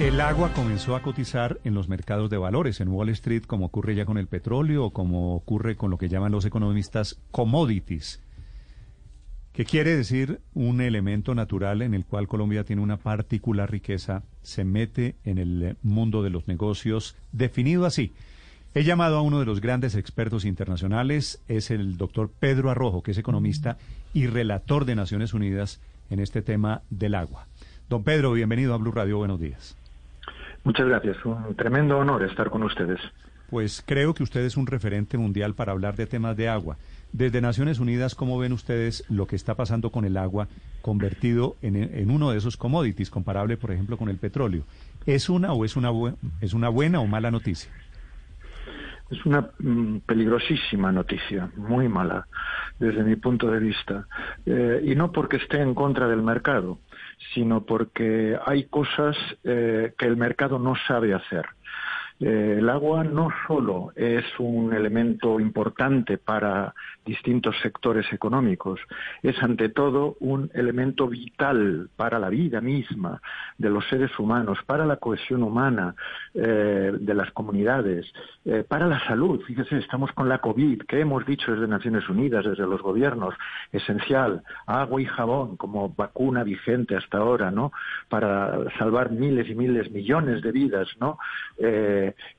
El agua comenzó a cotizar en los mercados de valores, en Wall Street, como ocurre ya con el petróleo o como ocurre con lo que llaman los economistas commodities, que quiere decir un elemento natural en el cual Colombia tiene una particular riqueza, se mete en el mundo de los negocios, definido así. He llamado a uno de los grandes expertos internacionales, es el doctor Pedro Arrojo, que es economista y relator de Naciones Unidas en este tema del agua. Don Pedro, bienvenido a Blue Radio, buenos días. Muchas gracias. Un tremendo honor estar con ustedes. Pues creo que usted es un referente mundial para hablar de temas de agua. Desde Naciones Unidas, ¿cómo ven ustedes lo que está pasando con el agua convertido en, uno de esos commodities, comparable, por ejemplo, con el petróleo? ¿Es una o es una, es una buena o mala noticia? Es una mm, peligrosísima noticia, muy mala desde mi punto de vista. Eh, y no porque esté en contra del mercado, sino porque hay cosas eh, que el mercado no sabe hacer. Eh, el agua no solo es un elemento importante para distintos sectores económicos, es ante todo un elemento vital para la vida misma de los seres humanos, para la cohesión humana eh, de las comunidades, eh, para la salud. Fíjese, estamos con la COVID, que hemos dicho desde Naciones Unidas, desde los gobiernos, esencial, agua y jabón como vacuna vigente hasta ahora, ¿no? Para salvar miles y miles, millones de vidas, ¿no?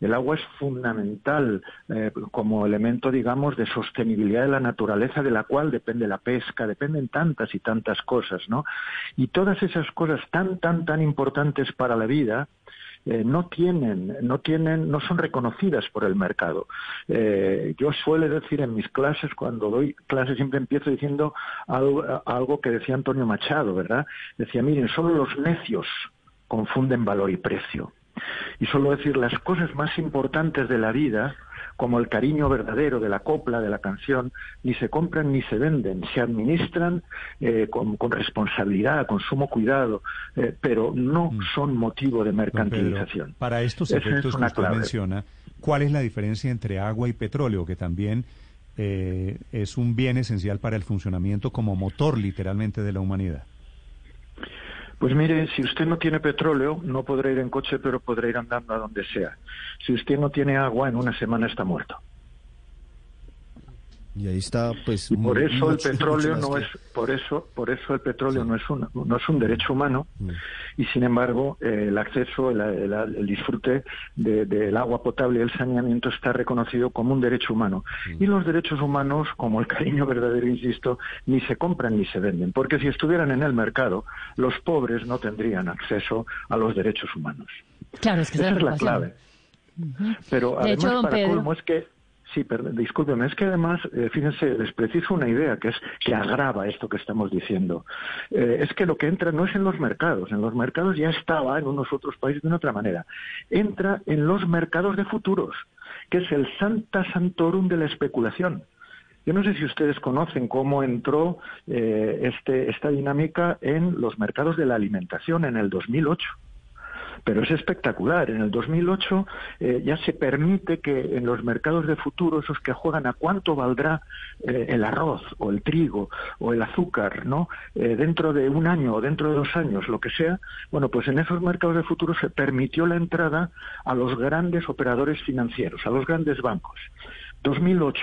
El agua es fundamental eh, como elemento, digamos, de sostenibilidad de la naturaleza de la cual depende la pesca, dependen tantas y tantas cosas, ¿no? Y todas esas cosas tan, tan, tan importantes para la vida, eh, no tienen, no tienen, no son reconocidas por el mercado. Eh, yo suele decir en mis clases, cuando doy clases, siempre empiezo diciendo algo, algo que decía Antonio Machado, ¿verdad? Decía, miren, solo los necios confunden valor y precio. Y solo decir las cosas más importantes de la vida, como el cariño verdadero de la copla, de la canción, ni se compran ni se venden, se administran eh, con, responsabilidad, con sumo cuidado, eh, pero no mm. son motivo de mercantilización. para estos efectos que usted menciona, ¿cuál es la diferencia entre agua y petróleo, que también eh, es un bien esencial para el funcionamiento como motor literalmente de la humanidad? Pues mire, si usted no tiene petróleo, no podrá ir en coche, pero podrá ir andando a donde sea. Si usted no tiene agua, en una semana está muerto. Y ahí está, pues. por eso el petróleo no es, por eso, por eso el petróleo no es un, no es un derecho humano, mm. y sin embargo eh, el acceso, el, disfrute del agua potable y el saneamiento está reconocido como un derecho humano. Mm. Y los derechos humanos, como el cariño verdadero, insisto, ni se compran ni se venden, porque si estuvieran en el mercado, los pobres no tendrían acceso a los derechos humanos. Claro, es que esa es la clave. Pero además, para colmo, es que Sí, perdón, discúlpeme, es que además, eh, fíjense, les preciso una idea que es que agrava esto que estamos diciendo. Eh, es que lo que entra no es en los mercados, en los mercados ya estaba en unos otros países de otra manera. Entra en los mercados de futuros, que es el Santa Santorum de la especulación. Yo no sé si ustedes conocen cómo entró eh, este, esta dinámica en los mercados de la alimentación en el 2008 pero es espectacular. En el 2008 eh, ya se permite que en los mercados de futuro, esos que juegan a cuánto valdrá eh, el arroz o el trigo o el azúcar, ¿no? Eh, dentro de un año o dentro de dos años, lo que sea, bueno, pues en esos mercados de futuro se permitió la entrada a los grandes operadores financieros, a los grandes bancos. 2008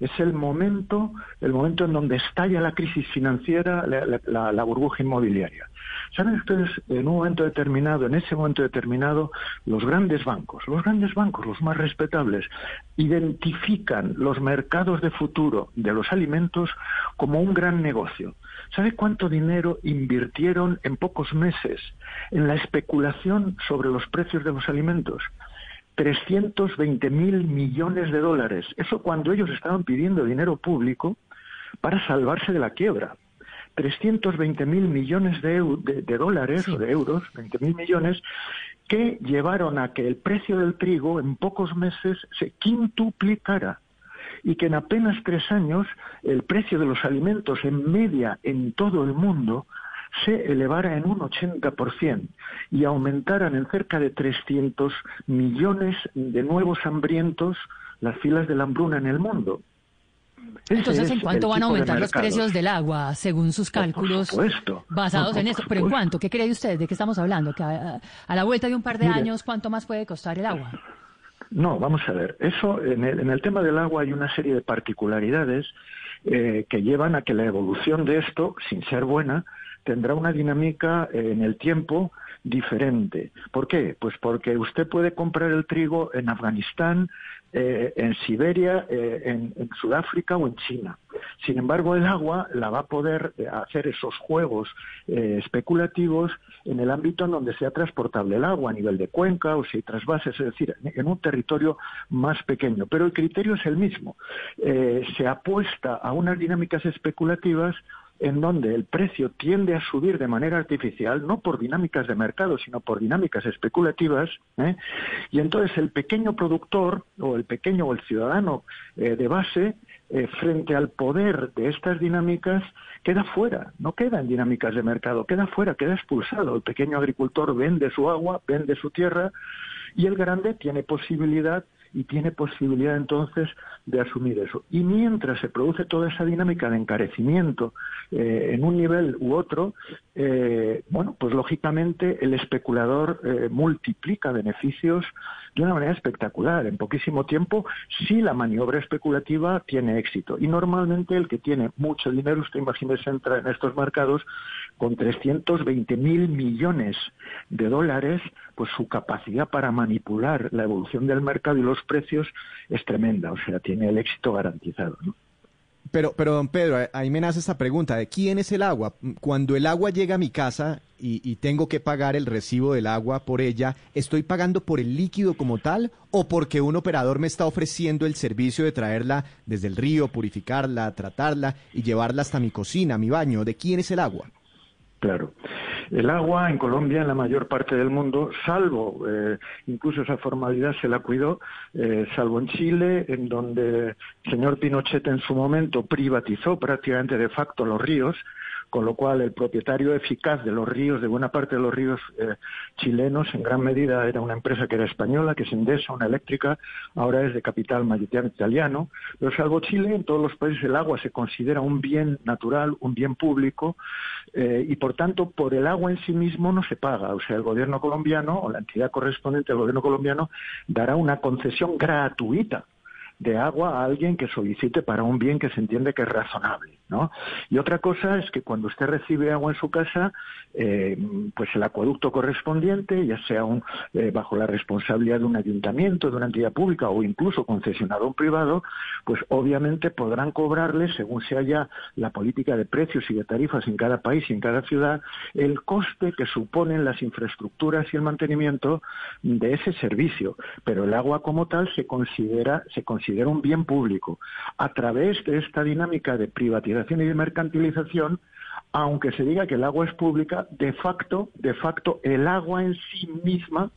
es el momento, el momento en donde estalla la crisis financiera, la, burbuja inmobiliaria. ¿Saben ustedes, en un momento determinado, en ese momento determinado, los grandes bancos, los grandes bancos, los más respetables, identifican los mercados de futuro de los alimentos como un gran negocio? ¿Sabe cuánto dinero invirtieron en pocos meses en la especulación sobre los precios de los alimentos? 320 mil millones de dólares. Eso cuando ellos estaban pidiendo dinero público para salvarse de la quiebra. 320 mil millones de, dólares o de euros, 20 mil millones, que llevaron a que el precio del trigo en pocos meses se quintuplicara y que en apenas tres años el precio de los alimentos en media en todo el mundo se elevara en un 80% y aumentaran en cerca de 300 millones de nuevos hambrientos las filas de la hambruna en el mundo. Entonces, ¿en cuánto van a aumentar los precios del agua, según sus cálculos basados en eso? ¿Pero en cuánto? ¿Qué cree usted? ¿De qué estamos hablando? ¿Que a, la vuelta de un par de años, cuánto más puede costar el agua? No, vamos a ver. Eso, en el, tema del agua hay una serie de particularidades eh, que llevan a que la evolución de esto, sin ser buena, tendrá una dinámica eh, en el tiempo diferente. ¿Por qué? Pues porque usted puede comprar el trigo en Afganistán, eh, en Siberia, eh, en, Sudáfrica o en China. Sin embargo, el agua la va a poder eh, hacer esos juegos especulativos en el ámbito en donde sea transportable el agua, a nivel de cuenca o si hay trasvases, es decir, en un territorio más pequeño. Pero el criterio es el mismo. se apuesta a unas dinámicas especulativas en donde el precio tiende a subir de manera artificial, no por dinámicas de mercado, sino por dinámicas especulativas, ¿eh? y entonces el pequeño productor o el pequeño o el ciudadano eh, de base, eh, frente al poder de estas dinámicas, queda fuera, no queda en dinámicas de mercado, queda fuera, queda expulsado. El pequeño agricultor vende su agua, vende su tierra, y el grande tiene posibilidad y tiene posibilidad entonces de asumir eso. Y mientras se produce toda esa dinámica de encarecimiento eh, en un nivel u otro, eh, bueno, pues lógicamente el especulador eh, multiplica beneficios de una manera espectacular. En poquísimo tiempo, si la maniobra especulativa tiene éxito. Y normalmente el que tiene mucho dinero, usted imagínese, entra en estos mercados con 320 mil millones de dólares, pues su capacidad para manipular la evolución del mercado y los precios es tremenda, o sea, tiene el éxito garantizado. ¿no? Pero, pero don Pedro, ahí me nace esta pregunta, ¿de quién es el agua? Cuando el agua llega a mi casa y, y, tengo que pagar el recibo del agua por ella, ¿estoy pagando por el líquido como tal o porque un operador me está ofreciendo el servicio de traerla desde el río, purificarla, tratarla y llevarla hasta mi cocina, mi baño? ¿De quién es el agua? Claro. El agua en Colombia, en la mayor parte del mundo, salvo, eh, incluso esa formalidad se la cuidó, eh, salvo en Chile, en donde el señor Pinochet en su momento privatizó prácticamente de facto los ríos, con lo cual el propietario eficaz de los ríos, de buena parte de los ríos eh, chilenos, en gran medida era una empresa que era española, que es Endesa, una eléctrica, ahora es de capital mayoritario italiano, pero salvo Chile, en todos los países el agua se considera un bien natural, un bien público, eh, y por tanto por el agua en sí mismo no se paga, o sea, el gobierno colombiano o la entidad correspondiente del gobierno colombiano dará una concesión gratuita de agua a alguien que solicite para un bien que se entiende que es razonable, ¿no? Y otra cosa es que cuando usted recibe agua en su casa, eh, pues el acueducto correspondiente, ya sea un, eh, bajo la responsabilidad de un ayuntamiento, de una entidad pública o incluso concesionado a un privado, pues obviamente podrán cobrarle, según se haya la política de precios y de tarifas en cada país y en cada ciudad, el coste que suponen las infraestructuras y el mantenimiento de ese servicio. Pero el agua como tal se considera, se considera considera un bien público. A través de esta dinámica de privatización y de mercantilización, aunque se diga que el agua es pública, de facto, de facto, el agua en sí misma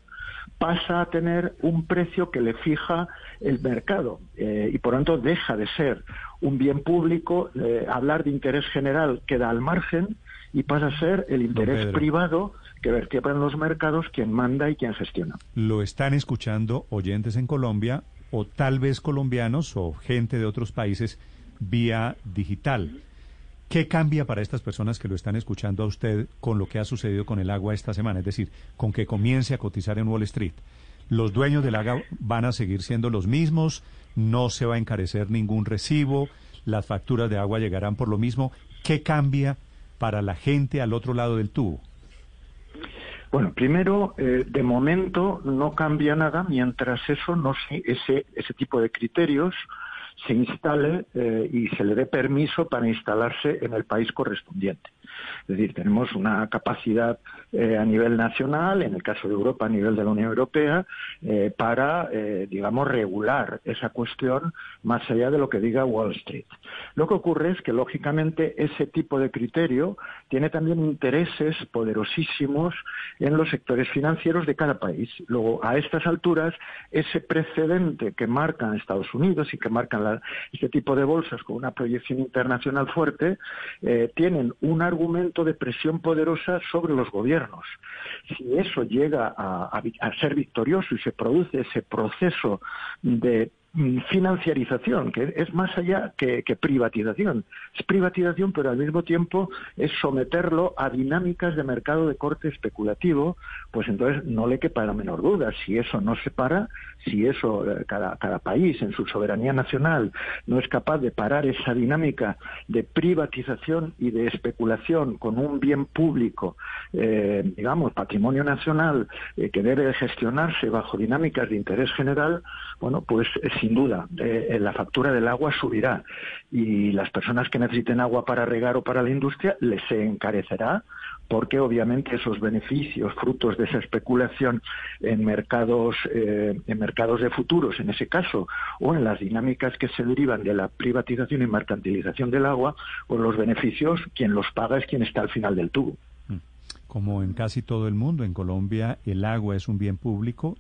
pasa a tener un precio que le fija el mercado eh, y por tanto deja de ser un bien público, eh, hablar de interés general queda al margen y pasa a ser el interés privado que vertebra en los mercados quien manda y quien gestiona. Lo están escuchando oyentes en Colombia o tal vez colombianos o gente de otros países vía digital. ¿Qué cambia para estas personas que lo están escuchando a usted con lo que ha sucedido con el agua esta semana? Es decir, con que comience a cotizar en Wall Street. ¿Los dueños del agua van a seguir siendo los mismos? ¿No se va a encarecer ningún recibo? ¿Las facturas de agua llegarán por lo mismo? ¿Qué cambia para la gente al otro lado del tubo? Bueno, primero, eh, de momento no cambia nada mientras eso no ese ese tipo de criterios se instale eh, y se le dé permiso para instalarse en el país correspondiente. Es decir, tenemos una capacidad eh, a nivel nacional, en el caso de Europa a nivel de la Unión Europea, eh, para, digamos, regular esa cuestión más allá de lo que diga Wall Street. Lo que ocurre es que, lógicamente, ese tipo de criterio tiene también intereses poderosísimos en los sectores financieros de cada país. Luego, a estas alturas, ese precedente que marcan Estados Unidos y que marcan este tipo de bolsas con una proyección internacional fuerte, eh, tienen un argumento de presión poderosa sobre los gobiernos. Si eso llega a, ser victorioso y se produce ese proceso de financiarización, que es más allá que, privatización. Es privatización, pero al mismo tiempo es someterlo a dinámicas de mercado de corte especulativo, pues entonces no le quepa la menor duda. Si eso no se para, si eso, eh, cada, cada país en su soberanía nacional no es capaz de parar esa dinámica de privatización y de especulación con un bien público, eh, digamos, patrimonio nacional, eh, que debe gestionarse bajo dinámicas de interés general, bueno, pues sin duda la factura del agua subirá y las personas que necesiten agua para regar o para la industria les se encarecerá porque obviamente esos beneficios frutos de esa especulación en mercados eh, en mercados de futuros en ese caso o en las dinámicas que se derivan de la privatización y mercantilización del agua pues los beneficios quien los paga es quien está al final del tubo mm. como en casi todo el mundo en Colombia el agua es un bien público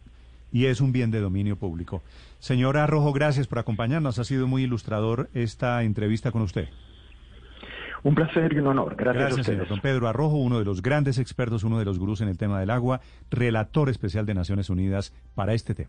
y es un bien de dominio público. Señora Rojo, gracias por acompañarnos. Ha sido muy ilustrador esta entrevista con usted. Un placer y un honor. Gracias, Gracias a señor. Don Pedro Arrojo, uno de los grandes expertos, uno de los gurús en el tema del agua, relator especial de Naciones Unidas para este tema.